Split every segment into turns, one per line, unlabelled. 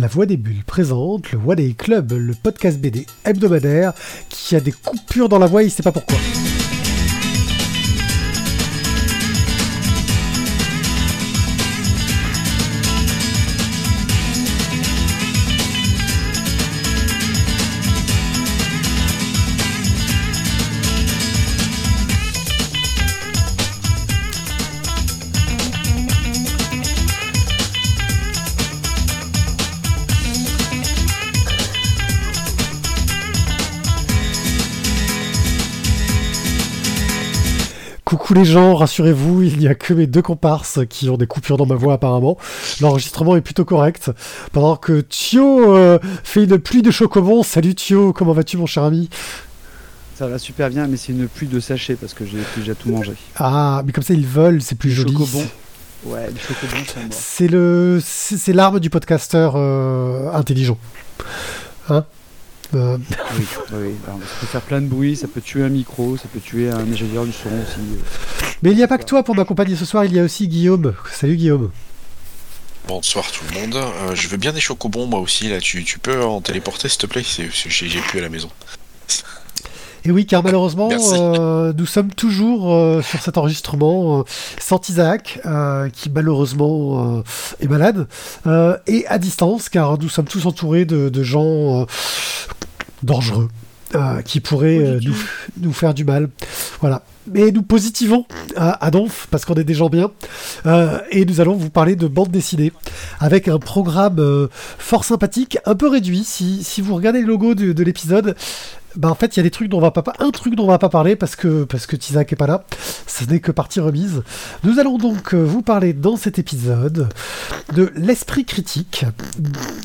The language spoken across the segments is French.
La Voix des Bulles présente le One Day Club, le podcast BD hebdomadaire qui a des coupures dans la voix, il sait pas pourquoi. Les gens, rassurez-vous, il n'y a que mes deux comparses qui ont des coupures dans ma voix apparemment. L'enregistrement est plutôt correct. Pendant que Thio euh, fait une pluie de chocobons. Salut Thio, comment vas-tu mon cher ami?
Ça va super bien, mais c'est une pluie de sachets parce que j'ai déjà tout mangé.
Ah, mais comme ça ils volent, c'est plus joli.
Chocobons. Ouais, les chocobons sont morts.
C'est le, c'est c'est l'arme du podcasteur euh, intelligent. Hein? Euh,
Oui, oui. Alors, ça peut faire plein de bruit, ça peut tuer un micro, ça peut tuer un ingénieur du son aussi.
Mais il n'y a pas que toi pour m'accompagner ce soir, il y a aussi Guillaume. Salut Guillaume.
Bonsoir tout le monde. Euh, je veux bien des chocobons moi aussi là. Tu, tu peux en téléporter s'il te plaît? J'ai plus à la maison.
Et oui, car malheureusement, euh, nous sommes toujours euh, sur cet enregistrement euh, sans Isaac, euh, qui malheureusement euh, est malade, euh, et à distance, car nous sommes tous entourés de, de gens euh, dangereux. euh, qui pourraient euh, nous, nous faire du mal. Voilà. Mais nous positivons à, à Donf, parce qu'on est des gens bien, euh, et nous allons vous parler de bande dessinée, avec un programme euh, fort sympathique, un peu réduit. Si, si vous regardez le logo de, de l'épisode, bah en fait il y a des trucs dont on va pas un truc dont on va pas parler parce que parce que Tizak est pas là. Ce n'est que partie remise. Nous allons donc euh, vous parler dans cet épisode de l'esprit critique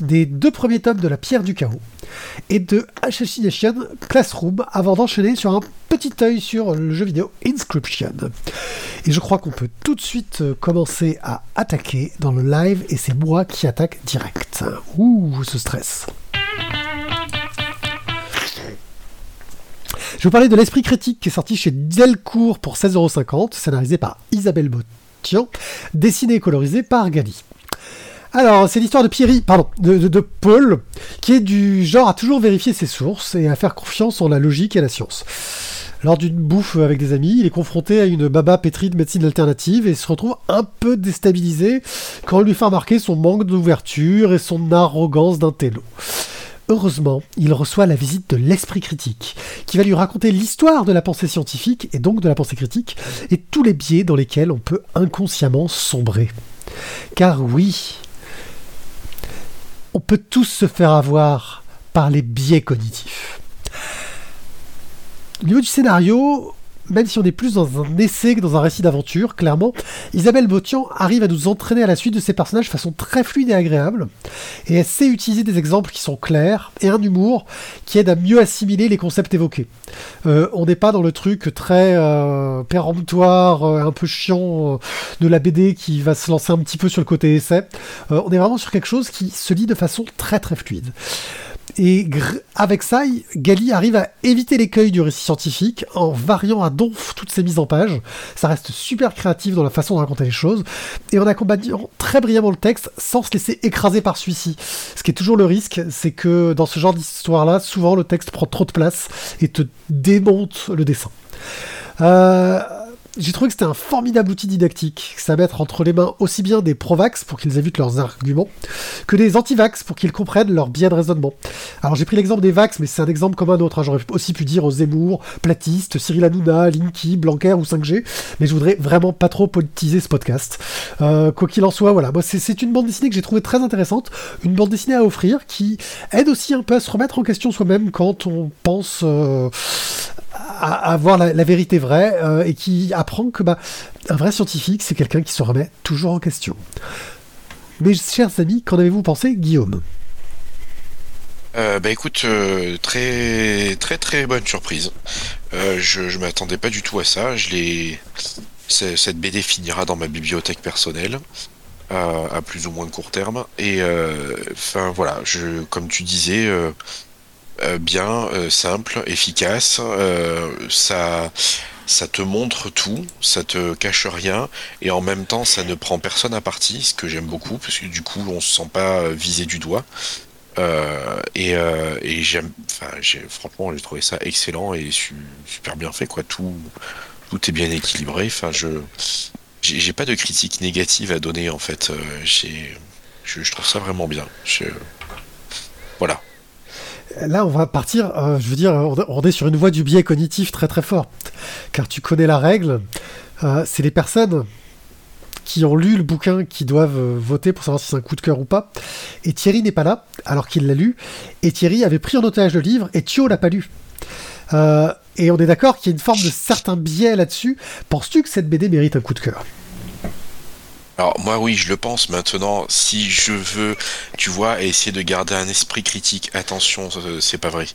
des deux premiers tomes de la pierre du chaos et de Assassination Classroom avant d'enchaîner sur un petit œil sur le jeu vidéo Inscription. Et je crois qu'on peut tout de suite euh, commencer à attaquer dans le live et c'est moi qui attaque direct. Ouh ce stress Je vous parler de l'esprit critique qui est sorti chez Delcourt pour 16,50€, scénarisé par Isabelle Botian, dessiné et colorisé par Gali. Alors, c'est l'histoire de Pierry, pardon, de Paul, qui est du genre à toujours vérifier ses sources et à faire confiance en la logique et la science. Lors d'une bouffe avec des amis, il est confronté à une baba pétrie de médecine alternative et se retrouve un peu déstabilisé quand on lui fait remarquer son manque d'ouverture et son arrogance d'intello. Heureusement, il reçoit la visite de l'esprit critique, qui va lui raconter l'histoire de la pensée scientifique et donc de la pensée critique, et tous les biais dans lesquels on peut inconsciemment sombrer. Car oui, on peut tous se faire avoir par les biais cognitifs. Au niveau du scénario, même si on est plus dans un essai que dans un récit d'aventure, clairement, Isabelle Botian arrive à nous entraîner à la suite de ses personnages de façon très fluide et agréable. Et elle sait utiliser des exemples qui sont clairs et un humour qui aide à mieux assimiler les concepts évoqués. Euh, on n'est pas dans le truc très euh, péremptoire, euh, un peu chiant euh, de la BD qui va se lancer un petit peu sur le côté essai. Euh, on est vraiment sur quelque chose qui se lit de façon très très fluide. Et avec ça, Gali arrive à éviter l'écueil du récit scientifique en variant à donf toutes ses mises en page. Ça reste super créatif dans la façon de raconter les choses et en accompagnant très brillamment le texte sans se laisser écraser par celui-ci. Ce qui est toujours le risque, c'est que dans ce genre d'histoire-là, souvent le texte prend trop de place et te démonte le dessin. Euh, j'ai trouvé que c'était un formidable outil didactique, que ça va entre les mains aussi bien des provax pour qu'ils évitent leurs arguments, que des antivax pour qu'ils comprennent leur biais de raisonnement. Alors j'ai pris l'exemple des vax, mais c'est un exemple comme un autre. hein. J'aurais aussi pu dire Zemmour, Platiste, Cyril Hanouna, Linky, Blanquer ou 5G, mais je voudrais vraiment pas trop politiser ce podcast. Euh, quoi qu'il en soit, voilà, moi c'est- c'est une bande dessinée que j'ai trouvée très intéressante, une bande dessinée à offrir qui aide aussi un peu à se remettre en question soi-même quand on pense euh, à, à voir la, vérité vraie euh, et qui apprend que bah, un vrai scientifique, c'est quelqu'un qui se remet toujours en question. Mes chers amis, qu'en avez-vous pensé, Guillaume?
Euh, bah écoute, euh, très très très bonne surprise. Euh, je je m'attendais pas du tout à ça. Je l'ai. Cette BD finira dans ma bibliothèque personnelle à plus ou moins court terme. Et enfin voilà, je comme tu disais. Euh, bien, euh, simple, efficace. euh, ça, ça te montre tout, ça te cache rien, et en même temps, ça ne prend personne à partie, ce que j'aime beaucoup, parce que du coup, on se sent pas visé du doigt. Et, j'aime, enfin, franchement, j'ai trouvé ça excellent et su- super bien fait, quoi. Tout, tout est bien équilibré. Enfin, je, j'ai pas de critique négative à donner, en fait. Euh, je, trouve ça vraiment bien. Voilà.
Là, on va partir, euh, je veux dire, on est sur une voie du biais cognitif très très fort. Car tu connais la règle, euh, c'est les personnes qui ont lu le bouquin qui doivent euh, voter pour savoir si c'est un coup de cœur ou pas. Et Thierry n'est pas là, alors qu'il l'a lu. Et Thierry avait pris en otage le livre, et Thio l'a pas lu. Et on est d'accord qu'il y a une forme de certain biais là-dessus. Penses-tu que cette BD mérite un coup de cœur?
Alors moi oui, je le pense maintenant. Si je veux, tu vois, essayer de garder un esprit critique, attention, c'est pas vrai.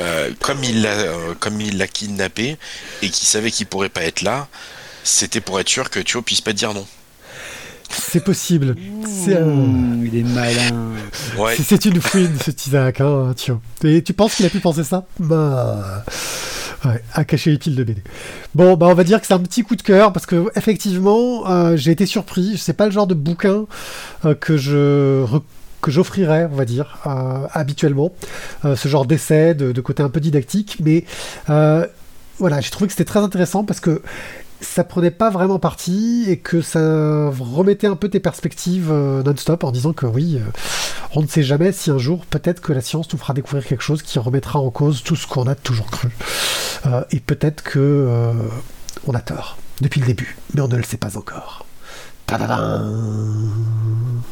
Euh, comme il l'a, euh, comme il l'a kidnappé et qu'il savait qu'il pourrait pas être là, c'était pour être sûr que Thio puisse pas dire non.
C'est possible. C'est
Mmh, il est malin.
Ouais.
c'est- c'est une fouine, ce Isaac, hein, Thio. Et tu penses qu'il a pu penser ça? Bah. Ouais, à cacher les piles de BD. Bon, bah on va dire que c'est un petit coup de cœur parce que effectivement, euh, j'ai été surpris. C'est pas le genre de bouquin euh, que je que j'offrirais, on va dire, euh, habituellement. Ce genre d'essai, de, côté un peu didactique, mais voilà, j'ai trouvé que c'était très intéressant parce que ça prenait pas vraiment parti et que ça remettait un peu tes perspectives euh, non-stop en disant que oui, euh, on ne sait jamais si un jour peut-être que la science nous fera découvrir quelque chose qui remettra en cause tout ce qu'on a toujours cru. Euh, et peut-être que on a tort depuis le début, mais on ne le sait pas encore. Tadadam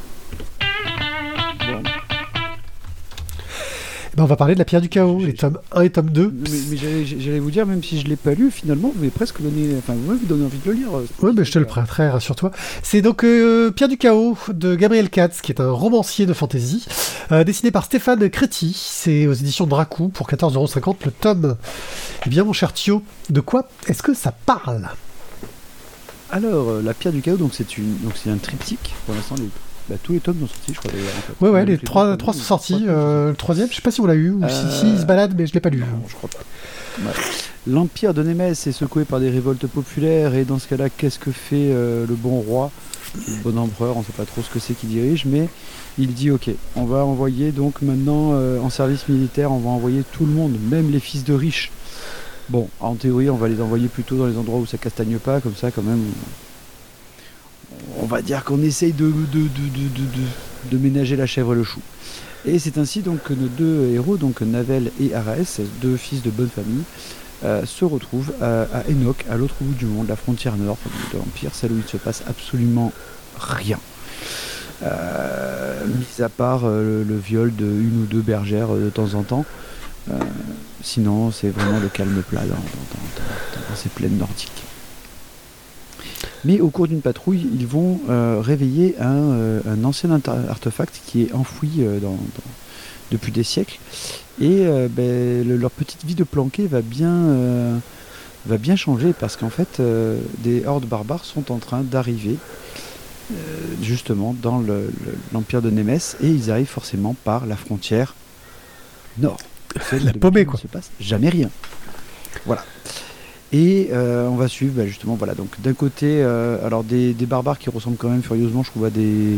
ben, on va parler de la pierre du chaos, les tomes 1 et tome 2.
Mais, mais j'allais vous dire, même si je l'ai pas lu, finalement, vous m'avez presque donné, enfin, vous m'avez donné envie de le lire. euh,
Oui, mais je te le prêterai, rassure-toi. C'est donc euh, Pierre du Chaos de Gabriel Katz, qui est un romancier de fantasy, euh, dessiné par Stéphane Créti. C'est aux éditions Dracou pour 14,50€ le tome. Eh bien, mon cher Thio, de quoi est-ce que ça parle?
Alors, euh, la pierre du chaos, donc c'est une, donc c'est un triptyque. Pour l'instant, les- bah, tous les tomes sont sortis, je crois d'ailleurs. en fait.
Ouais, ouais, les trois, sont sortis. euh, le troisième, je sais pas si on l'a eu, ou si,
Euh,
si, il se balade, mais je l'ai pas lu.
Non, je crois pas. Ouais. L'empire de Némès est secoué par des révoltes populaires et dans ce cas-là, qu'est-ce que fait euh, le bon roi, le bon empereur, on ne sait pas trop ce que c'est qui dirige, mais il dit ok, on va envoyer donc maintenant euh, en service militaire, on va envoyer tout le monde, même les fils de riches. Bon, en théorie, on va les envoyer plutôt dans les endroits où ça castagne pas, comme ça quand même. On va dire qu'on essaye de, ménager la chèvre et le chou. Et c'est ainsi donc que nos deux héros, donc Navel et Araès, deux fils de bonne famille, euh, se retrouvent à, Enoch, à l'autre bout du monde, la frontière nord de l'Empire, celle où il ne se passe absolument rien. Euh, mis à part euh, le, viol de une ou deux bergères de temps en temps. Sinon, c'est vraiment le calme plat dans ces plaines nordiques. Mais au cours d'une patrouille, ils vont euh, réveiller un, euh, un ancien artefact qui est enfoui euh, dans- dans- depuis des siècles. Et ben, le- leur petite vie de planqué va bien, va bien changer parce qu'en fait, des hordes barbares sont en train d'arriver justement dans le- le- l'empire de Némès et ils arrivent forcément par la frontière nord.
La paumée, quoi.
Il se passe jamais rien. Voilà. Et euh, on va suivre bah, justement, voilà, donc d'un côté, euh, alors des, des barbares qui ressemblent quand même furieusement, je trouve, à des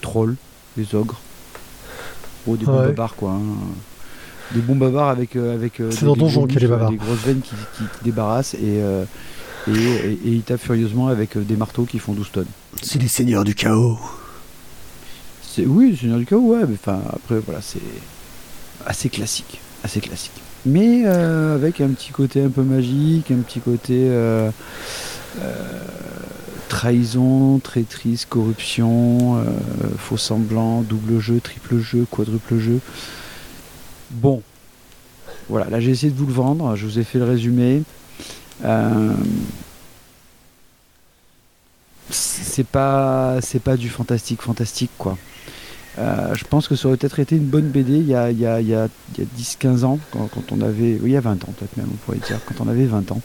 trolls, des ogres. Oh, des bons
Ouais.
bavards, quoi. hein. Des bons bavards avec. euh, avec euh,
C'est
des-
dans Donjon qu'il les
grosses veines qui, qui- qui débarrassent et, euh, et, et- et ils tapent furieusement avec euh, des marteaux qui font 12 tonnes.
C'est les seigneurs du chaos.
C'est oui, le Seigneur du Chaos, ouais, mais enfin après voilà, c'est assez classique, assez classique. Mais euh, avec un petit côté un peu magique, un petit côté euh, euh, trahison, traîtrise, corruption, faux semblant, double jeu, triple jeu, quadruple jeu. Bon, voilà, là j'ai essayé de vous le vendre, je vous ai fait le résumé. C'est pas c'est pas du fantastique fantastique quoi. Euh, je pense que ça aurait peut-être été une bonne BD il y a, il y a, il y a, il y a 10-15 ans, quand, on avait. Oui, il y a 20 ans, peut-être même, on pourrait dire, quand on avait 20 ans.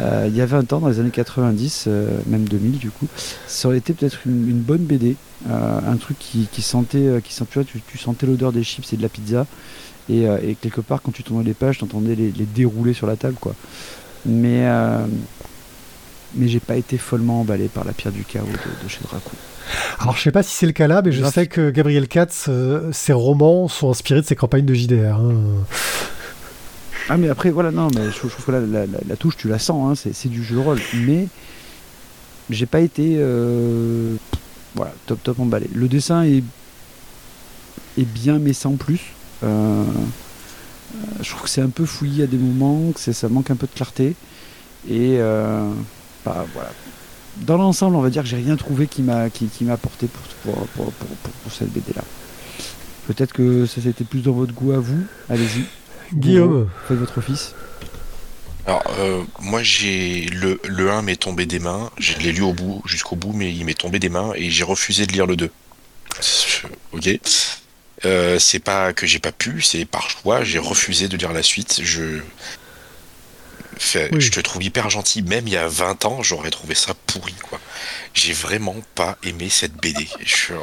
Euh, il y a 20 ans, dans les années 90, euh, même 2000 du coup, ça aurait été peut-être une, une bonne BD. euh, un truc qui, sentait, qui sent, tu, tu, sentais l'odeur des chips et de la pizza. Et, quelque part, quand tu tournais les pages, tu entendais les, les dérouler sur la table. quoi. Mais, mais j'ai pas été follement emballé par la pierre du chaos de, chez Dracou.
Alors je sais pas si c'est le cas là, mais je sais que Gabriel Katz, euh, ses romans sont inspirés de ses campagnes de JDR. Hein.
Ah mais après voilà non mais je, trouve que la, touche tu la sens hein, c'est du jeu de rôle mais j'ai pas été euh, voilà top top emballé. Le dessin est est bien mais sans plus. Euh, je trouve que c'est un peu fouillis à des moments, que ça manque un peu de clarté et voilà dans l'ensemble, on va dire que j'ai rien trouvé qui m'a qui, qui porté pour, pour, pour, cette BD là. Peut-être que ça c'était plus dans votre goût à vous. Allez-y.
Guillaume.
Faites votre office.
Alors, euh, moi, j'ai le, le 1 m'est tombé des mains. Je l'ai lu au bout, jusqu'au bout, mais il m'est tombé des mains et j'ai refusé de lire le 2. Ok. Euh, c'est pas que j'ai pas pu, c'est par choix, j'ai refusé de lire la suite. Je je te trouve hyper gentil. Même il y a 20 ans, j'aurais trouvé ça pourri, quoi. J'ai vraiment pas aimé cette BD.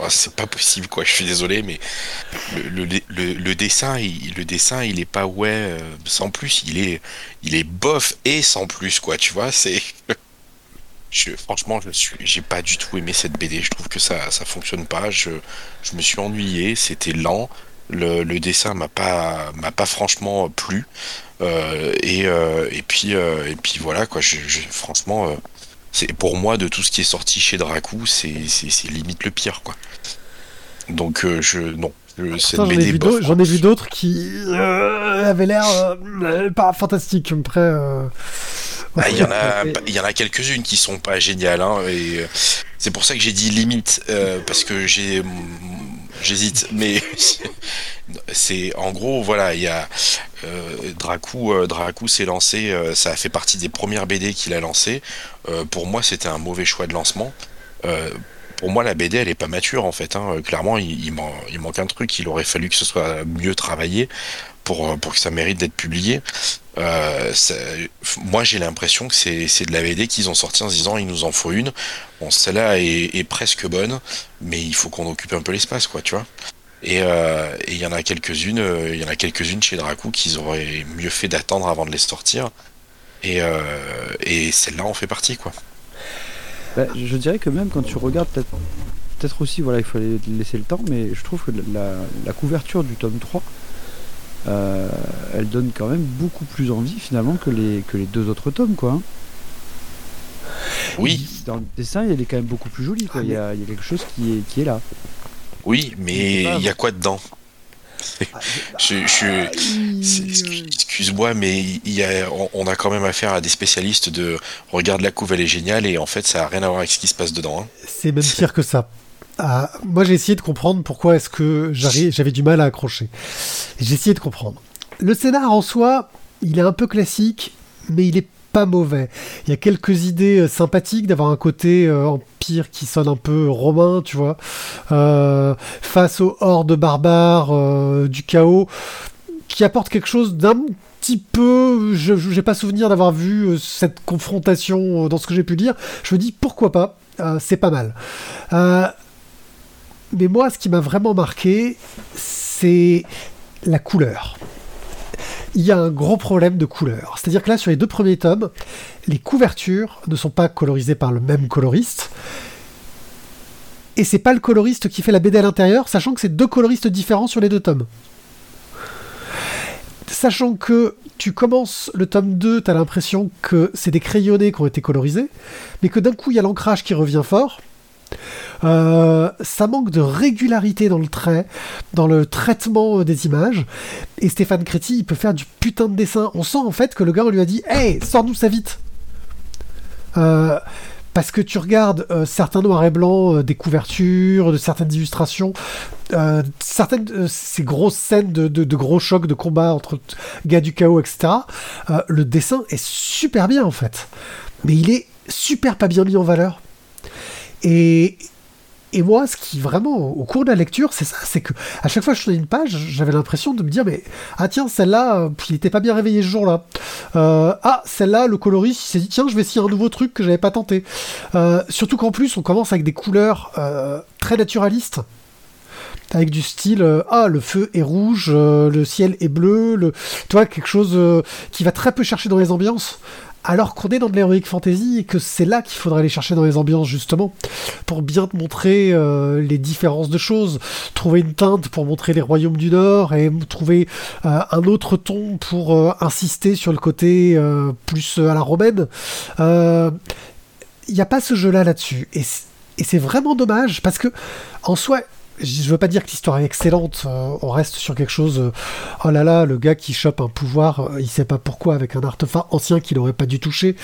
Ah, c'est pas possible, quoi. Je suis désolé, mais le, le, dessin, il, le dessin, il est pas ouais euh, sans plus. Il est, il est bof et sans plus, quoi. Tu vois, c'est. Je, franchement, je suis, j'ai pas du tout aimé cette BD. Je trouve que ça, ça fonctionne pas. Je, je me suis ennuyé. C'était lent. Le, le, dessin m'a pas, m'a pas franchement plu. Euh, et, euh, et, puis, euh, et puis voilà, quoi. Je, franchement, c'est pour moi, de tout ce qui est sorti chez Dracou, c'est limite le pire, quoi. Donc, je. Non.
J'en ai, vu d'autres qui avaient l'air pas fantastiques. Après.
Ah, il y en a, il y en a quelques-unes qui sont pas géniales, hein, et c'est pour ça que j'ai dit limite, parce que j'ai j'hésite, mais c'est en gros voilà, il y a euh, Dracou, euh, Dracou s'est lancé, euh, ça a fait partie des premières BD qu'il a lancé. pour moi, c'était un mauvais choix de lancement. pour moi, la BD, elle est pas mature en fait. Hein. Clairement, il, manque un truc. Il aurait fallu que ce soit mieux travaillé pour, pour que ça mérite d'être publié. moi, j'ai l'impression que c'est de la BD qu'ils ont sorti en se disant il nous en faut une. Celle-là est, presque bonne, mais il faut qu'on occupe un peu l'espace, quoi, tu vois. Euh, et il y en a quelques-unes, euh, il y en a quelques-unes chez Dracou qu'ils auraient mieux fait d'attendre avant de les sortir. Et, euh, celle-là en fait partie, quoi.
Bah, je dirais que même quand tu regardes, peut-être aussi, voilà, il fallait laisser le temps, mais je trouve que la, couverture du tome 3, elle donne quand même beaucoup plus envie finalement que les, que les deux autres tomes, quoi. Hein.
Oui.
Dans le dessin, il est quand même beaucoup plus joli, quoi. Ah, il, y a, il, y a, quelque chose qui est, qui est là.
Oui, mais il y a quoi dedans? Ah, je, excuse-moi, mais il y a, on, a quand même affaire à des spécialistes de regarde la couve, elle est géniale, et en fait, ça a rien à voir avec ce qui se passe dedans. Hein.
C'est même pire que ça. Moi, j'ai essayé de comprendre pourquoi est-ce que j'avais du mal à accrocher. J'ai essayé de comprendre. Le scénar en soi, il est un peu classique, mais il est mauvais. Il y a quelques idées euh, sympathiques d'avoir un côté euh, empire qui sonne un peu romain, tu vois, euh, face aux hordes barbares du chaos, qui apporte quelque chose d'un petit peu. Je n'ai pas souvenir d'avoir vu cette confrontation dans ce que j'ai pu lire. Je me dis pourquoi pas, c'est pas mal. Mais moi, ce qui m'a vraiment marqué, c'est la couleur il y a un gros problème de couleur. C'est-à-dire que là, sur les deux premiers tomes, les couvertures ne sont pas colorisées par le même coloriste. Et c'est pas le coloriste qui fait la BD à l'intérieur, sachant que c'est deux coloristes différents sur les deux tomes. Sachant que tu commences le tome 2, tu as l'impression que c'est des crayonnés qui ont été colorisés, mais que d'un coup il y a l'ancrage qui revient fort. Euh, ça manque de régularité dans le trait, dans le traitement des images. Et Stéphane Créti, il peut faire du putain de dessin. On sent en fait que le gars, on lui a dit Hey, sors-nous ça vite euh, parce que tu regardes euh, certains noirs et blancs des couvertures, de certaines illustrations, certaines ces grosses scènes de, de, gros chocs de combat entre gars du chaos, etc. le dessin est super bien en fait, mais il est super pas bien mis en valeur. Et, moi, ce qui vraiment, au cours de la lecture, c'est ça, c'est que à chaque fois que je tournais une page, j'avais l'impression de me dire, mais ah tiens, celle-là, euh, il n'était pas bien réveillé ce jour-là. Euh, ah, celle-là, le coloriste, il s'est dit, tiens, je vais essayer un nouveau truc que j'avais pas tenté. Euh, surtout qu'en plus, on commence avec des couleurs très naturalistes avec du style ah le feu est rouge le ciel est bleu le tu vois quelque chose qui va très peu chercher dans les ambiances alors qu'on est dans de l'heroic fantasy et que c'est là qu'il faudrait aller chercher dans les ambiances justement pour bien te montrer euh, les différences de choses, trouver une teinte pour montrer les royaumes du Nord et trouver euh, un autre ton pour euh, insister sur le côté plus à la romaine. Il n'y a pas ce jeu-là là-dessus et c'est vraiment dommage parce que en soi je veux pas dire que l'histoire est excellente, euh, on reste sur quelque chose. Euh, oh là là, le gars qui chope un pouvoir, euh, il sait pas pourquoi, avec un artefact ancien qu'il aurait pas dû toucher.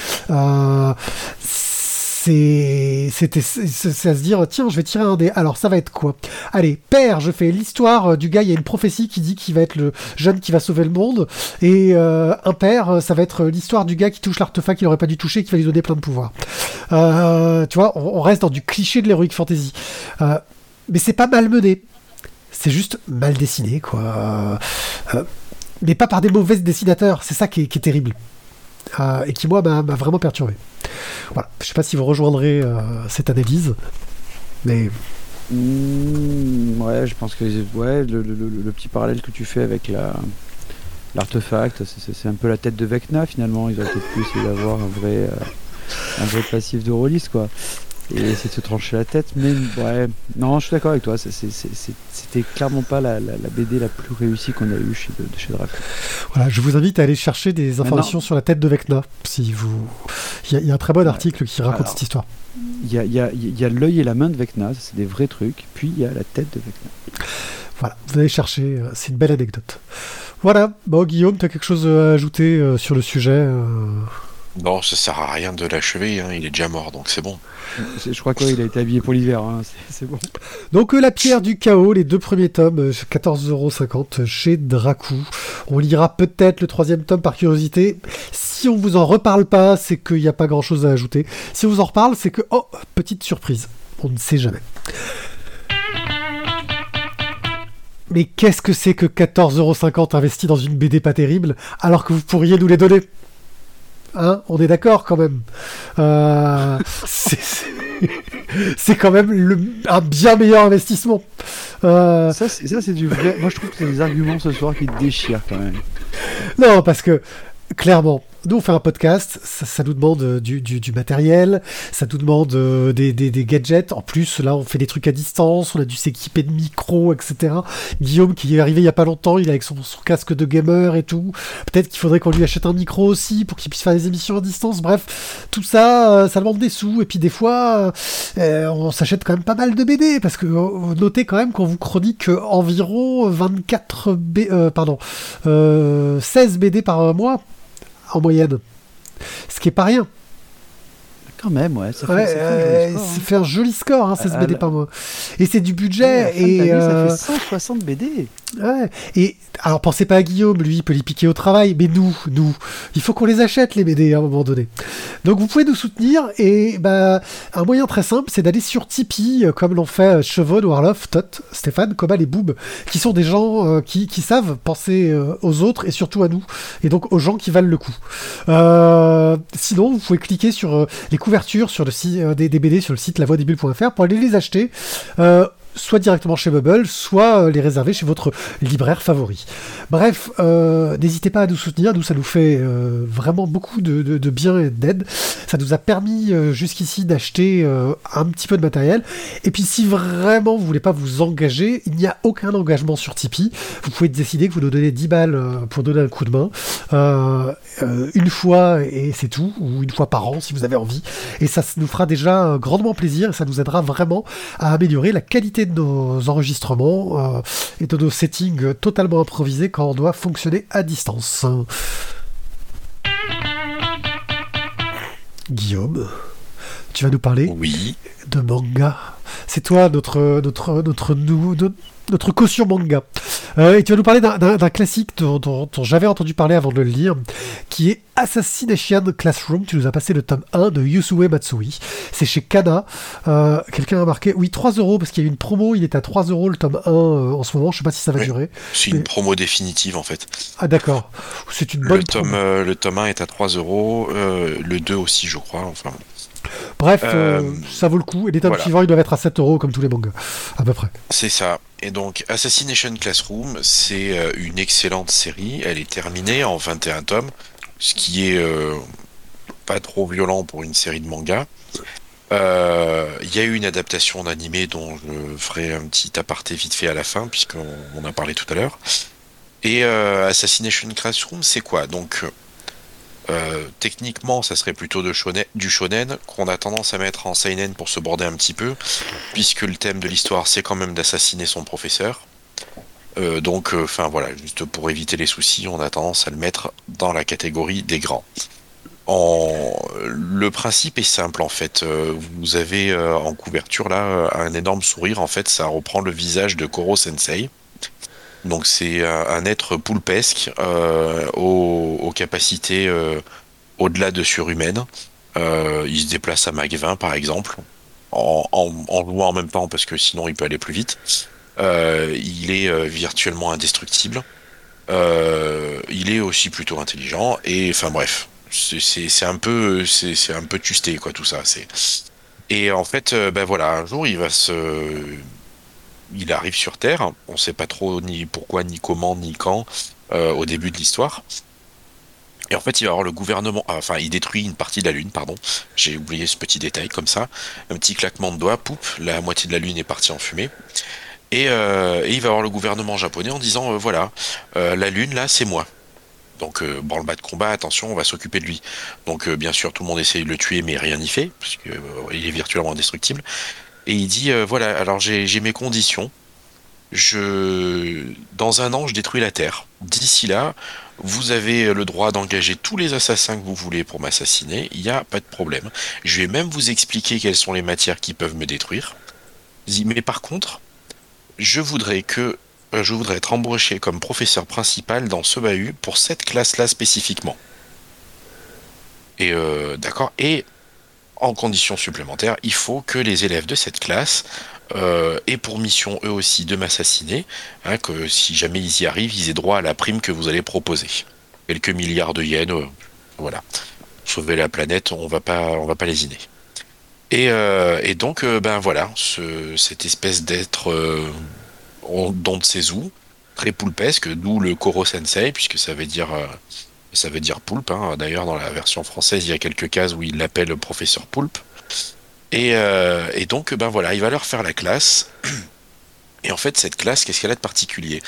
c'est c'était c'est à se dire tiens je vais tirer un dé alors ça va être quoi? Allez père je fais l'histoire du gars il y a une prophétie qui dit qu'il va être le jeune qui va sauver le monde et un père ça va être l'histoire du gars qui touche l'artefact qu'il aurait pas dû toucher qui va lui donner plein de pouvoir tu vois on, on, reste dans du cliché de l'heroic fantasy mais c'est pas mal mené. C'est juste mal dessiné, quoi. Euh, mais pas par des mauvais dessinateurs. C'est ça qui est, terrible. Euh, et qui, moi, m'a vraiment perturbé. Voilà. Je sais pas si vous rejoindrez euh, cette analyse, mais.
Mmh, ouais, je pense que ouais, le, petit parallèle que tu fais avec la l'artefact, c'est un peu la tête de Vecna finalement. Ils auraient pu essayer d'avoir un vrai, un vrai passif de release quoi et essayer de se trancher la tête. Mais ouais, non, je suis d'accord avec toi. C'était clairement pas la, BD la plus réussie qu'on a eue chez, de, chez Draco.
Voilà, je vous invite à aller chercher des informations sur la tête de Vecna. Si vous, il y, a un très bon article qui raconte cette histoire.
Il y a, y a l'œil et la main de Vecna, c'est des vrais trucs. Puis il y a la tête de Vecna.
Voilà, vous allez chercher. Euh, c'est une belle anecdote. Voilà. Bon, Guillaume, tu as quelque chose à ajouter euh, sur le sujet euh
non, ça sert à rien de l'achever, hein, il est déjà mort, donc c'est bon.
Je crois qu'il a été habillé pour l'hiver, hein, c'est bon.
Donc euh, La pierre du chaos, les deux premiers tomes, 14,50€ euh, chez Dracou. On lira peut-être le troisième tome par curiosité. Si on vous en reparle pas, c'est qu'il n'y a pas grand-chose à ajouter. Si on vous en reparle, c'est que, oh, petite surprise, on ne sait jamais. Mais qu'est-ce que c'est que 14,50€ investi dans une BD pas terrible, alors que vous pourriez nous les donner? Hein, on est d'accord quand même. Euh, c'est quand même le, un bien meilleur investissement.
Euh, ça, c'est du vrai. Moi, je trouve que c'est des arguments ce soir qui déchirent quand même.
Non, parce que clairement, nous, on fait un podcast, ça, nous demande euh, du, matériel, ça nous demande euh, des, gadgets. En plus, là, on fait des trucs à distance, on a dû s'équiper de micros, etc. Guillaume, qui est arrivé il y a pas longtemps, il est avec son, casque de gamer et tout. Peut-être qu'il faudrait qu'on lui achète un micro aussi pour qu'il puisse faire des émissions à distance. Bref, tout ça, euh, ça demande des sous. Et puis, des fois, on s'achète quand même pas mal de BD, parce que notez quand même qu'on vous chronique environ 24 B, pardon, 16 BD par mois en moyenne. Ce qui est pas rien.
Quand même, ouais.
Ça fait, fait, un joli score, hein, 16 BD par mois. Et c'est du budget. et
ça fait 160 BD.
Ouais. Et alors pensez pas à Guillaume, lui il peut les piquer au travail, mais nous, nous, il faut qu'on les achète les BD à un moment donné. Donc vous pouvez nous soutenir et bah un moyen très simple, c'est d'aller sur Tipeee, euh, comme l'ont fait euh, Chevon, Warloff, Tot, Stéphane, Cobal et Boob, qui sont des gens euh, qui, qui, savent penser aux autres et surtout à nous, et donc aux gens qui valent le coup. sinon, vous pouvez cliquer sur les couvertures sur le site des, des, BD sur le site lavoidesbulles.fr pour aller les acheter soit directement chez Bubble, soit euh, les réserver chez votre libraire favori. Bref, euh, n'hésitez pas à nous soutenir, nous ça nous fait euh, vraiment beaucoup de, bien et d'aide. Ça nous a permis jusqu'ici d'acheter un petit peu de matériel. Et puis si vraiment vous voulez pas vous engager, il n'y a aucun engagement sur Tipeee. Vous pouvez décider que vous nous donnez 10 balles pour donner un coup de main. une fois et c'est tout, ou une fois par an si vous avez envie. Et ça nous fera déjà grandement plaisir et ça nous aidera vraiment à améliorer la qualité de nos enregistrements euh, et de nos settings totalement improvisés quand on doit fonctionner à distance. Guillaume, tu vas nous parler
oui.
de manga. C'est toi notre notre notre, notre, notre caution manga. Euh, et tu vas nous parler d'un classique dont, j'avais entendu parler avant de le lire, qui est Assassination Classroom. Tu nous as passé le tome 1 de Yusue Matsui. C'est chez Kana. Euh, quelqu'un a marqué, oui, 3 euros, parce qu'il y a eu une promo, il est à 3 euros le tome 1 euh, en ce moment. Je sais pas si ça va durer.
C'est une promo définitive en fait.
Ah d'accord. C'est une bonne
le tome, le tome 1 est à 3 euros, le 2 aussi, je crois. Enfin.
Bref, ça vaut le coup. Et les tomes suivants, ils doivent être à 7 euros comme tous les mangas, à peu près.
C'est ça. Et donc, Assassination Classroom, c'est euh, une excellente série. Elle est terminée en 21 tomes, ce qui est euh, pas trop violent pour une série de mangas. Euh, Il y a eu une adaptation en animé dont je ferai un petit aparté vite fait à la fin, puisqu'on on a parlé tout à l'heure. Et euh, Assassination Classroom, c'est quoi? Donc, euh, techniquement, ça serait plutôt de du shonen qu'on a tendance à mettre en seinen pour se border un petit peu, puisque le thème de l'histoire, c'est quand même d'assassiner son professeur. Euh, donc, enfin voilà, juste pour éviter les soucis, on a tendance à le mettre dans la catégorie des grands. En... Le principe est simple en fait. Euh, vous avez euh, en couverture là euh, un énorme sourire. En fait, ça reprend le visage de Koro Sensei. Donc c'est un, être poulpesque euh, aux, capacités euh, au-delà de surhumaines. Euh, il se déplace à Mach 20 par exemple, en, en, en même temps parce que sinon il peut aller plus vite. Il est virtuellement indestructible. Il est aussi plutôt intelligent et enfin bref, c'est- un peu c'est un peu tusté quoi tout ça. Et en fait ben voilà un jour il va se il arrive sur Terre. On sait pas trop ni pourquoi ni comment ni quand euh, au début de l'histoire. Et en fait, il va avoir le gouvernement. ah, Enfin, il détruit une partie de la Lune, pardon. J'ai oublié ce petit détail comme ça. Un petit claquement de doigts, poup, la moitié de la Lune est partie en fumée. Et, euh, il va avoir le gouvernement japonais en disant euh, voilà, euh, la Lune là, c'est moi. Donc, euh, branle-bas de combat, attention, on va s'occuper de lui. Donc, euh, bien sûr, tout le monde essaye de le tuer, mais rien n'y fait, parce qu'il est virtuellement indestructible. Et il dit euh, voilà, alors j'ai mes conditions. Je, dans un an, je détruis la Terre. D'ici là, vous avez le droit d'engager tous les assassins que vous voulez pour m'assassiner. Il n'y a pas de problème. Je vais même vous expliquer quelles sont les matières qui peuvent me détruire. Mais par contre, je voudrais que euh, je voudrais être embauché comme professeur principal dans ce bahut pour cette classe-là spécifiquement. Et euh, d'accord. Et en condition supplémentaire, il faut que les élèves de cette classe euh, aient pour mission eux aussi de m'assassiner, hein, que si jamais ils y arrivent, ils aient droit à la prime que vous allez proposer. Quelques milliards de yens, euh, voilà. Sauver la planète, on va pas, on va pas lésiner. Et, euh, et donc, ben voilà, ce- cette espèce d'être euh, en- don de ses ou, très poulpesque, d'où le Koro Sensei, puisque ça veut dire, ça veut dire poulpe. hein. D'ailleurs, dans la version française, il y a quelques cases où il l'appelle professeur poulpe. Et, euh, et donc, ben voilà, il va leur faire la classe. Et en fait, cette classe, qu'est-ce qu'elle a de particulier?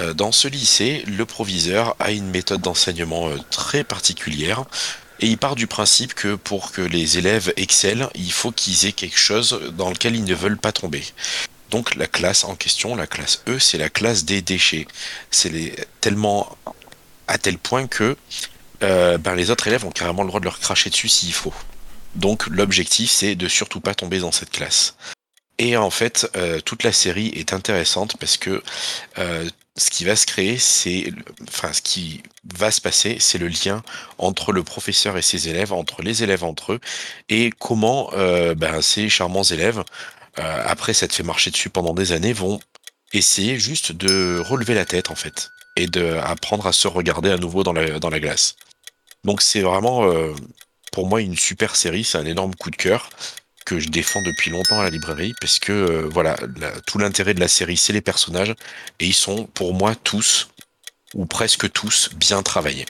Euh, Dans ce lycée, le proviseur a une méthode d'enseignement euh, très particulière. Et il part du principe que pour que les élèves excellent, il faut qu'ils aient quelque chose dans lequel ils ne veulent pas tomber. Donc la classe en question, la classe E, c'est la classe des déchets. C'est tellement à tel point que euh, ben, les autres élèves ont carrément le droit de leur cracher dessus s'il faut. Donc l'objectif, c'est de surtout pas tomber dans cette classe. Et en fait, euh, toute la série est intéressante parce que euh, ce qui va se créer, c'est, enfin, ce qui va se passer, c'est le lien entre le professeur et ses élèves, entre les élèves entre eux, et comment ben, ces charmants élèves, après s'être fait marcher dessus pendant des années, vont essayer juste de relever la tête en fait et de apprendre à se regarder à nouveau dans la, dans la glace. Donc c'est vraiment euh, pour moi une super série, c'est un énorme coup de cœur que je défends depuis longtemps à la librairie parce que euh, voilà la- tout l'intérêt de la série c'est les personnages et ils sont pour moi tous ou presque tous bien travaillés.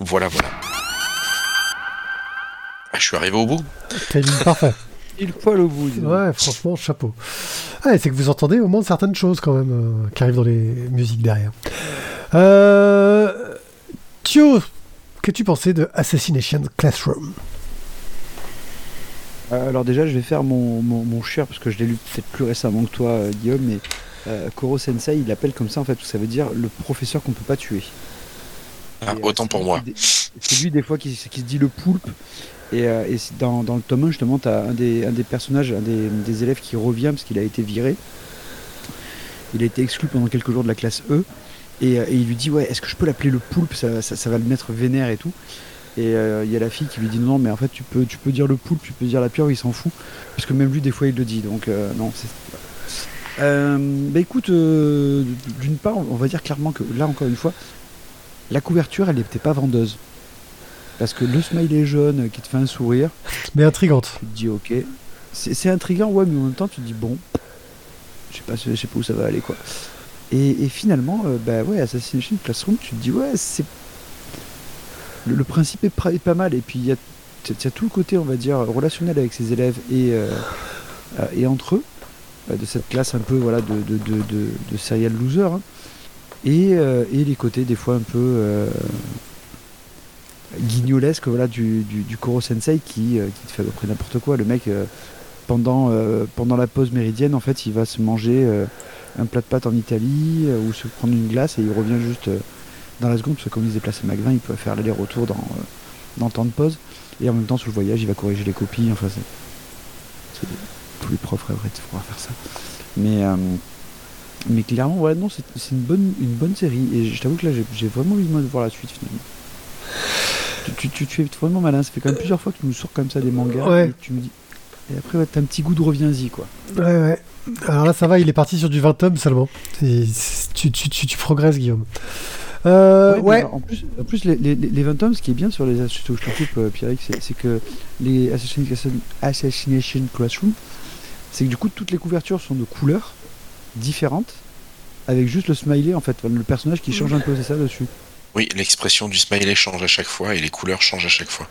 Voilà voilà. Ah, je suis arrivé au bout.
Parfait.
Il poil au bout.
Ouais, franchement, chapeau. Ouais, c'est que vous entendez au moins certaines choses quand même euh, qui arrivent dans les musiques derrière. Euh... Thio, qu'as-tu pensé de Assassination Classroom?
Euh, Alors déjà, je vais faire mon, mon, mon cher, parce que je l'ai lu peut-être plus récemment que toi, euh, Guillaume, mais euh, Koro Sensei, il l'appelle comme ça, en fait, ça veut dire le professeur qu'on peut pas tuer.
Ah,
Et, euh,
autant pour moi.
C'est lui, des fois, qui, qui se dit le poulpe. Et, euh, dans, le tome 1, justement, tu as un des, personnages, un des, élèves qui revient parce qu'il a été viré. Il a été exclu pendant quelques jours de la classe E. Et, euh, il lui dit Ouais, est-ce que je peux l'appeler le poulpe? Ça, va le mettre vénère et tout. Et euh, il y a la fille qui lui dit Non, mais en fait, tu peux, tu peux dire le poulpe, tu peux dire la pieuvre, il s'en fout. Parce que même lui, des fois, il le dit. Donc, non, c'est. Euh, bah écoute, d'une part, on va dire clairement que là, encore une fois, la couverture, elle n'était pas vendeuse. Parce que le smiley jaune qui te fait un sourire,
Mais intrigante.
tu te dis ok. C'est c'est intriguant, ouais, mais en même temps, tu te dis bon, je sais pas, je sais pas où ça va aller, quoi. Et, et finalement, euh, bah ouais, Assassination Classroom, tu te dis ouais, c'est. le, le principe est, est pas mal. Et puis il y y a tout le côté, on va dire, relationnel avec ses élèves et, euh, euh, et entre eux, euh, de cette classe un peu voilà, de, de, de, de, de serial loser. hein. Et, euh, et les côtés des fois un peu guignolesques voilà, du, du, Koro Sensei qui, euh, qui te fait à peu près n'importe quoi. Le mec, euh, pendant, euh, pendant la pause méridienne, en fait, il va se manger un plat de pâtes en Italie ou se prendre une glace et il revient juste dans la seconde parce que comme il se déplace à Magvin, il peut faire l'aller-retour dans, dans le temps de pause. Et en même temps, sur le voyage, il va corriger les copies. Enfin, c'est. Tous les profs rêveraient de pouvoir faire ça. Mais, mais clairement, ouais, non, c'est une bonne, une bonne série. Et je t'avoue que là, j'ai- j'ai vraiment envie de voir la suite finalement. Tu, tu, tu, es vraiment malin. Ça fait quand même plusieurs fois que tu nous sors comme ça des mangas.
Ouais.
Et tu me dis. Et après, ouais, t'as un petit goût de reviens-y, quoi.
Ouais, ouais. Alors là, ça va, il est parti sur du 20 tomes seulement. Et tu, tu, progresses, Guillaume. Euh, ouais.
En plus, en plus les, les, les 20 tomes, ce qui est bien sur les Assassination, coupe, euh, Pierrick, c'est que les Assassination, Assassination Classroom, c'est que du coup, toutes les couvertures sont de couleurs différentes, avec juste le smiley, en fait, le personnage qui change un peu, c'est ça dessus.
Oui, l'expression du smiley change à chaque fois et les couleurs changent à chaque fois.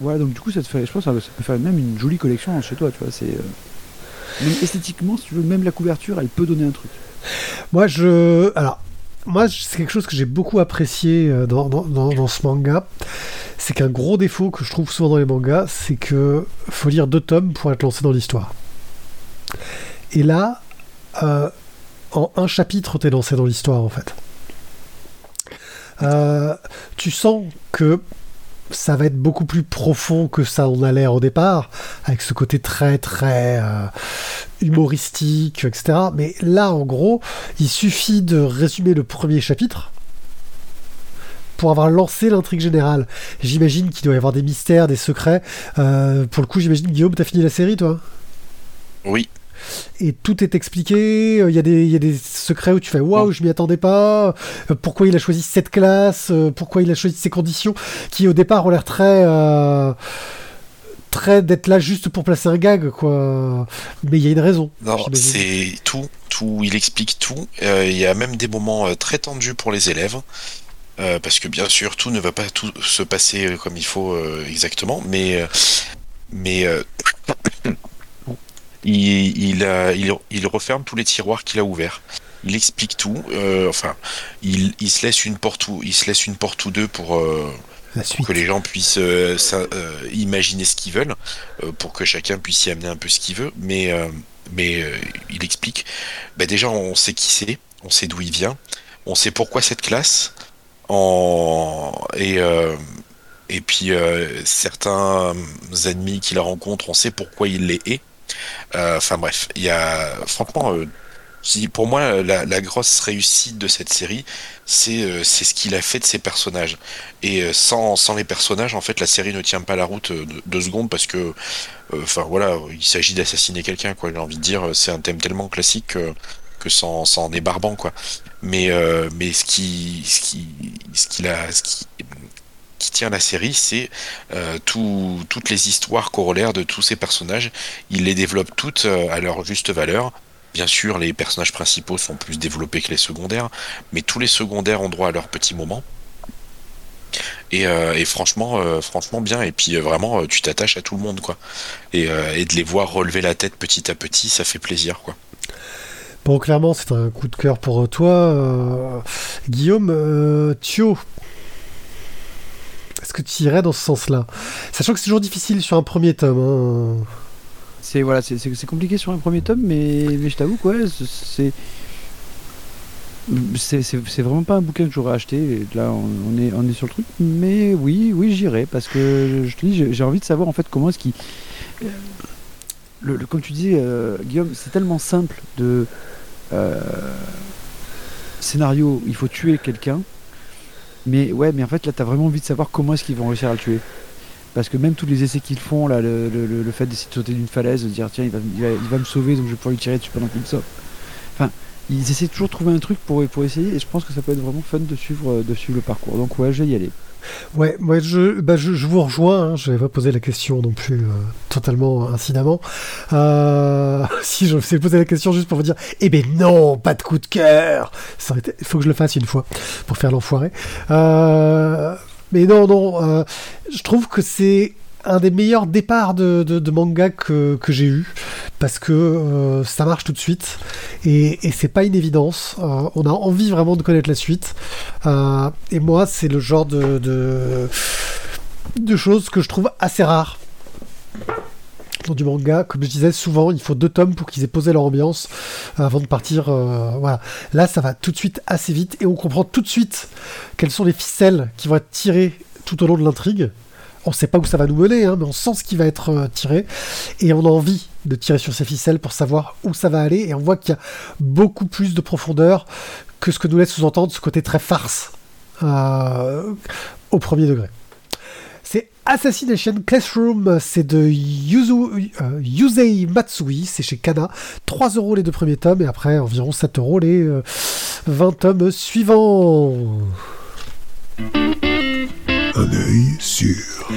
Voilà, donc du coup, ça te fait, je pense que ça, peut faire même une jolie collection chez toi, tu vois. C'est euh, même esthétiquement, si tu veux, même la couverture, elle peut donner un truc.
Moi, je. Alors, moi, c'est quelque chose que j'ai beaucoup apprécié euh, dans, dans, dans, dans ce manga. C'est qu'un gros défaut que je trouve souvent dans les mangas, c'est que faut lire deux tomes pour être lancé dans l'histoire. Et là, euh, en un chapitre, t'es lancé dans l'histoire, en fait. Euh, tu sens que ça va être beaucoup plus profond que ça en a l'air au départ, avec ce côté très très euh, humoristique, etc. Mais là, en gros, il suffit de résumer le premier chapitre pour avoir lancé l'intrigue générale. J'imagine qu'il doit y avoir des mystères, des secrets. Euh, pour le coup, j'imagine, Guillaume, t'as fini la série, toi?
Oui,
et tout est expliqué. Il y, a des- il y a des secrets où tu fais waouh, je m'y attendais pas. Euh, Pourquoi il a choisi cette classe? Euh, Pourquoi il a choisi ces conditions qui au départ ont l'air très. euh, très d'être là juste pour placer un gag, quoi. Mais il y a une raison.
non, c'est tout, tout, il explique tout. Euh, Il y a même des moments euh, très tendus pour les élèves. Euh, parce que bien sûr, tout ne va pas tout se passer euh, comme il faut euh, exactement, mais euh, mais euh, il, il, il, il referme tous les tiroirs qu'il a ouverts. Il explique tout. euh, enfin, il, il se laisse une porte ou il se laisse une porte ou deux pour euh, pour que les gens puissent euh, ça- imaginer ce qu'ils veulent, pour que chacun puisse y amener un peu ce qu'il veut. Mais, mais il explique. Bah, déjà, on sait qui c'est, on sait d'où il vient, on sait pourquoi cette classe. En... Et, et puis, certains ennemis qu'il rencontre, on sait pourquoi il les hait. Euh, Enfin bref, il y a franchement. euh, pour moi, la, grosse réussite de cette série, c'est euh, c'est ce qu'il a fait de ses personnages. Et sans, sans les personnages, en fait, la série ne tient pas la route de- deux secondes parce que, enfin voilà, il s'agit d'assassiner quelqu'un, quoi. J'ai envie de dire, c'est un thème tellement classique que, que ça en ça en est barbant, quoi. Mais, mais ce qui, ce qui, ce a, ce qui, qui tient la série, c'est euh, tout- toutes les histoires corollaires de tous ces personnages. Il les développe toutes euh, à leur juste valeur. Bien sûr, les personnages principaux sont plus développés que les secondaires, mais tous les secondaires ont droit à leur petit moment. Et, euh, franchement, franchement bien. Et puis vraiment, tu t'attaches à tout le monde, quoi. Et, et de les voir relever la tête petit à petit, ça fait plaisir, quoi.
Bon, clairement, c'est un coup de cœur pour toi. Guillaume, Thio, est-ce que tu irais dans ce sens-là? Sachant que c'est toujours difficile sur un premier tome. hein.
C'est voilà, c'est- compliqué sur un premier tome, mais, je t'avoue quoi, c'est c'est vraiment pas un bouquin que j'aurais acheté. Et là, on, est on est sur le truc, mais oui, oui, j'irai parce que je te dis, j'ai- envie de savoir en fait comment est-ce qu'il le, le- comme tu disais, euh, Guillaume, c'est tellement simple de euh, scénario. Il faut tuer quelqu'un, mais ouais, mais en fait là, t'as vraiment envie de savoir comment est-ce qu'ils vont réussir à le tuer. Parce que même tous les essais qu'ils font, là, le, fait d'essayer de sauter d'une falaise, de dire tiens, il va, il va- il va me sauver, donc je vais pouvoir lui tirer dessus pendant qu'il me sauve. Enfin, ils essaient toujours de trouver un truc pour, pour essayer, et je pense que ça peut être vraiment fun de suivre, euh, de suivre le parcours. Donc ouais, je vais y aller.
Ouais, moi je, bah, je, vous rejoins, hein, je vais pas poser la question non plus euh, totalement incidemment. Euh, si je vous poser la question juste pour vous dire, eh ben non, pas de coup de cœur. Été- faut que je le fasse une fois pour faire l'enfoiré. Euh, Mais non, non, euh, je trouve que c'est un des meilleurs départs de, manga que, j'ai eu parce que euh, ça marche tout de suite et, c'est pas une évidence. Euh, on a envie vraiment de connaître la suite et moi c'est le genre de, choses que je trouve assez rare dans du manga. Comme je disais, souvent, il faut deux tomes pour qu'ils aient posé leur ambiance avant de partir. voilà. Là, ça va tout de suite assez vite et on comprend tout de suite quelles sont les ficelles qui vont être tirées tout au long de l'intrigue. On ne sait pas où ça va nous mener, hein, mais on sent ce qui va être euh, tiré. Et on a envie de tirer sur ces ficelles pour savoir où ça va aller. Et on voit qu'il y a beaucoup plus de profondeur que ce que nous laisse sous-entendre ce côté très farce euh, au premier degré. C'est Assassination Classroom, c'est de Yuzu, euh, Yusei Matsui, c'est chez Kana. 3 euros les deux premiers tomes et après environ 7 euros les 20 tomes suivants
un œil sur.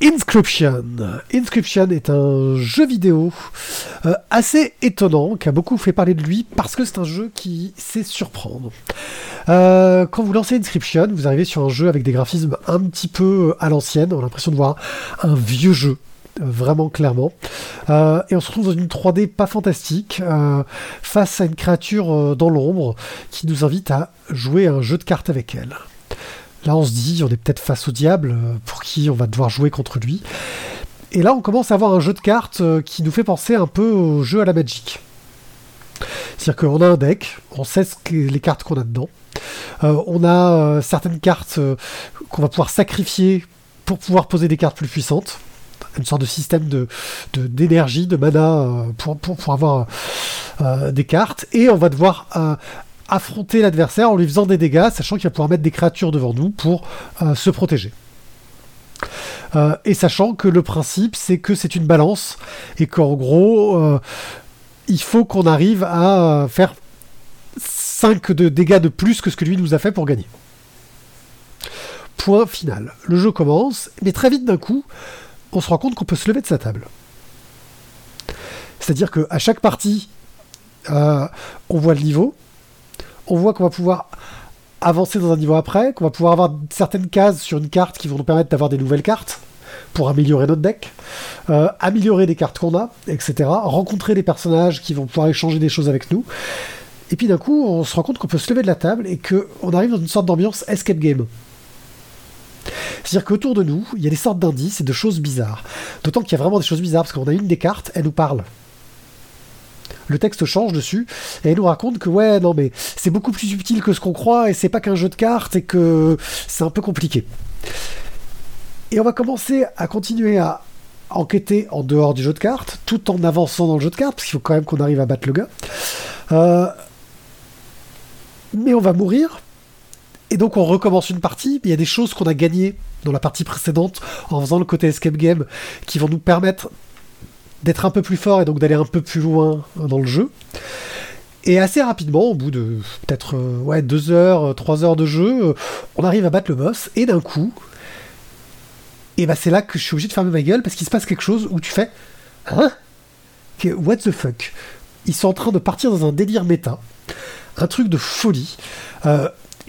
Inscription. Inscription est un jeu vidéo euh, assez étonnant, qui a beaucoup fait parler de lui, parce que c'est un jeu qui sait surprendre. Euh, quand vous lancez Inscription, vous arrivez sur un jeu avec des graphismes un petit peu à l'ancienne, on a l'impression de voir un vieux jeu vraiment clairement. Euh, et on se retrouve dans une 3D pas fantastique, face à une créature dans l'ombre qui nous invite à jouer un jeu de cartes avec elle. Là, on se dit, on est peut-être face au diable, euh, pour qui on va devoir jouer contre lui. Et là, on commence à avoir un jeu de cartes euh, qui nous fait penser un peu au jeu à la Magic. C'est-à-dire qu'on a un deck, on sait les cartes qu'on a dedans. Euh, on a certaines cartes qu'on va pouvoir sacrifier pour pouvoir poser des cartes plus puissantes. Une sorte de système de, d'énergie, de, mana pour, pour, pour avoir des cartes. Et on va devoir affronter l'adversaire en lui faisant des dégâts, sachant qu'il va pouvoir mettre des créatures devant nous pour euh, se protéger. Euh, et sachant que le principe, c'est que c'est une balance, et qu'en gros, euh, il faut qu'on arrive à faire 5 de dégâts de plus que ce que lui nous a fait pour gagner. Point final. Le jeu commence, mais très vite d'un coup, on se rend compte qu'on peut se lever de sa table. C'est-à-dire qu'à chaque partie, on voit le niveau, on voit qu'on va pouvoir avancer dans un niveau après, qu'on va pouvoir avoir certaines cases sur une carte qui vont nous permettre d'avoir des nouvelles cartes pour améliorer notre deck, euh, améliorer des cartes qu'on a, etc. Rencontrer des personnages qui vont pouvoir échanger des choses avec nous. Et puis d'un coup, on se rend compte qu'on peut se lever de la table et qu'on arrive dans une sorte d'ambiance escape game. C'est-à-dire qu'autour de nous, il y a des sortes d'indices et de choses bizarres. D'autant qu'il y a vraiment des choses bizarres, parce qu'on a une des cartes, elle nous parle le texte change dessus, et elle nous raconte que ouais, non mais c'est beaucoup plus subtil que ce qu'on croit, et c'est pas qu'un jeu de cartes, et que c'est un peu compliqué. Et on va commencer à continuer à enquêter en dehors du jeu de cartes, tout en avançant dans le jeu de cartes, parce qu'il faut quand même qu'on arrive à battre le gars. Euh, mais on va mourir, et donc on recommence une partie, il y a des choses qu'on a gagnées dans la partie précédente en faisant le côté escape game qui vont nous permettre d'être un peu plus fort et donc d'aller un peu plus loin dans le jeu. Et assez rapidement, au bout de peut-être euh, ouais, deux heures, euh, trois heures de jeu, euh, on arrive à battre le boss, et d'un coup, et bah c'est là que je suis obligé de fermer ma gueule parce qu'il se passe quelque chose où tu fais Hein? What the fuck? Ils sont en train de partir dans un délire méta, un truc de folie.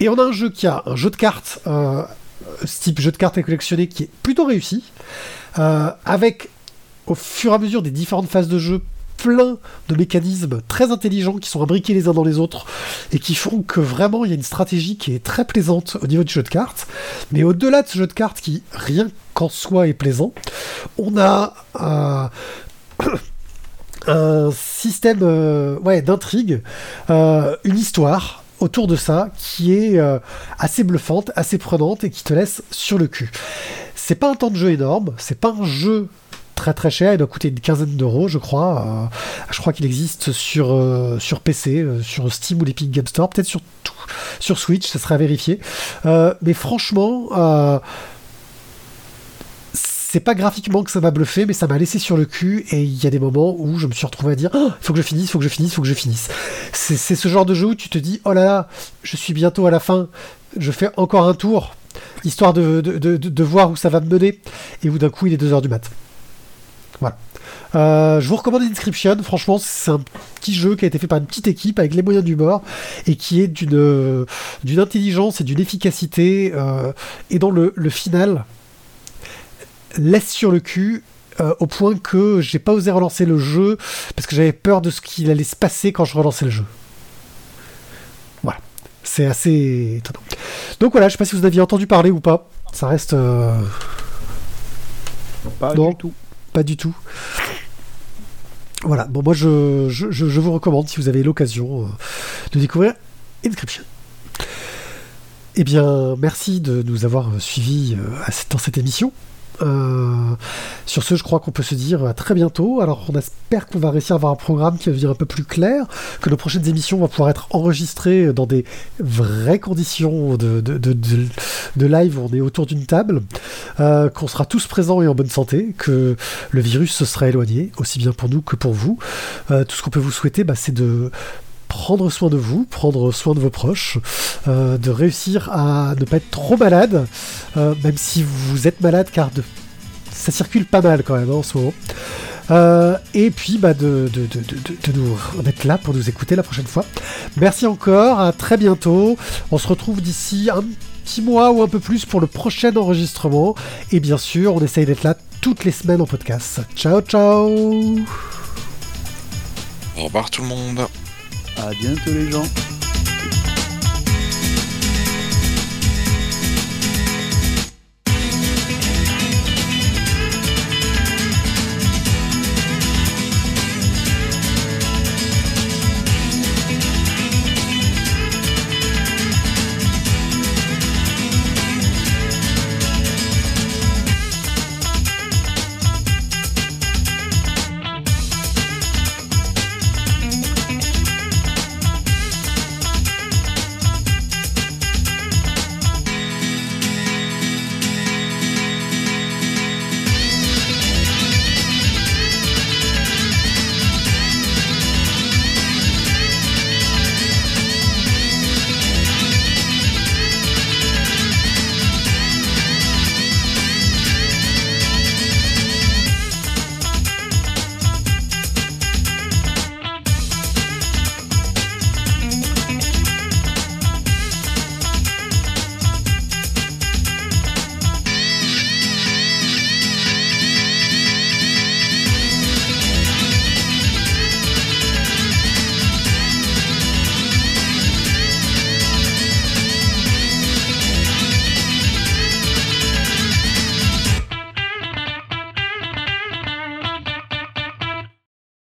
et on a un jeu qui a un jeu de cartes, ce type jeu de cartes à collectionner qui est plutôt réussi, avec au fur et à mesure des différentes phases de jeu plein de mécanismes très intelligents qui sont imbriqués les uns dans les autres et qui font que vraiment il y a une stratégie qui est très plaisante au niveau du jeu de cartes. Mais au-delà de ce jeu de cartes qui rien qu'en soi est plaisant, on a un système euh, d'intrigue, euh, une histoire autour de ça qui est euh, assez bluffante, assez prenante et qui te laisse sur le cul. C'est pas un temps de jeu énorme, c'est pas un jeu très très cher, il doit coûter une quinzaine d'euros je crois. Euh, je crois qu'il existe sur, euh, sur PC, euh, sur Steam ou l'Epic Game Store, peut-être sur, sur Switch, ça serait à vérifier. mais franchement, c'est pas graphiquement que ça m'a bluffé, mais ça m'a laissé sur le cul et il y a des moments où je me suis retrouvé à dire oh, faut que je finisse, faut que je finisse, faut que je finisse. C'est ce genre de jeu où tu te dis oh là là, je suis bientôt à la fin, je fais encore un tour, histoire de, de, de, de voir où ça va me mener, et où d'un coup il est 2h du mat'. Voilà. Euh, je vous recommande Inscription. Franchement, c'est un petit jeu qui a été fait par une petite équipe avec les moyens du bord et qui est d'une d'une intelligence et d'une efficacité. euh, et dans le, le final, laisse sur le cul. euh, au point que j'ai pas osé relancer le jeu parce que j'avais peur de ce qu'il allait se passer quand je relançais le jeu. Voilà, c'est assez étonnant. Donc voilà, je sais pas si vous en aviez entendu parler ou pas. Ça reste euh,
Pas
Non.
du tout.
Pas du tout. Voilà, bon moi je, je, je- vous recommande si vous avez l'occasion euh, de découvrir Inscription. Eh bien, merci de nous avoir suivis euh, dans cette émission. Euh, sur ce, je crois qu'on peut se dire à très bientôt. Alors, on espère qu'on va réussir à avoir un programme qui va devenir un peu plus clair, que nos prochaines émissions vont pouvoir être enregistrées dans des vraies conditions de, live où on est autour d'une table, euh, qu'on sera tous présents et en bonne santé, que le virus se sera éloigné, aussi bien pour nous que pour vous. Euh, tout ce qu'on peut vous souhaiter, bah, c'est de prendre soin de vous, prendre soin de vos proches, euh, de réussir à ne pas être trop malade, euh, même si vous êtes malade, car de... ça circule pas mal quand même hein, en ce moment. Euh, et puis bah, de, nous d'être là pour nous écouter la prochaine fois. Merci encore, à très bientôt. On se retrouve d'ici un petit mois ou un peu plus pour le prochain enregistrement. Et bien sûr, on essaye d'être là toutes les semaines en podcast. Ciao, ciao
Au revoir tout le monde.
À bientôt les gens.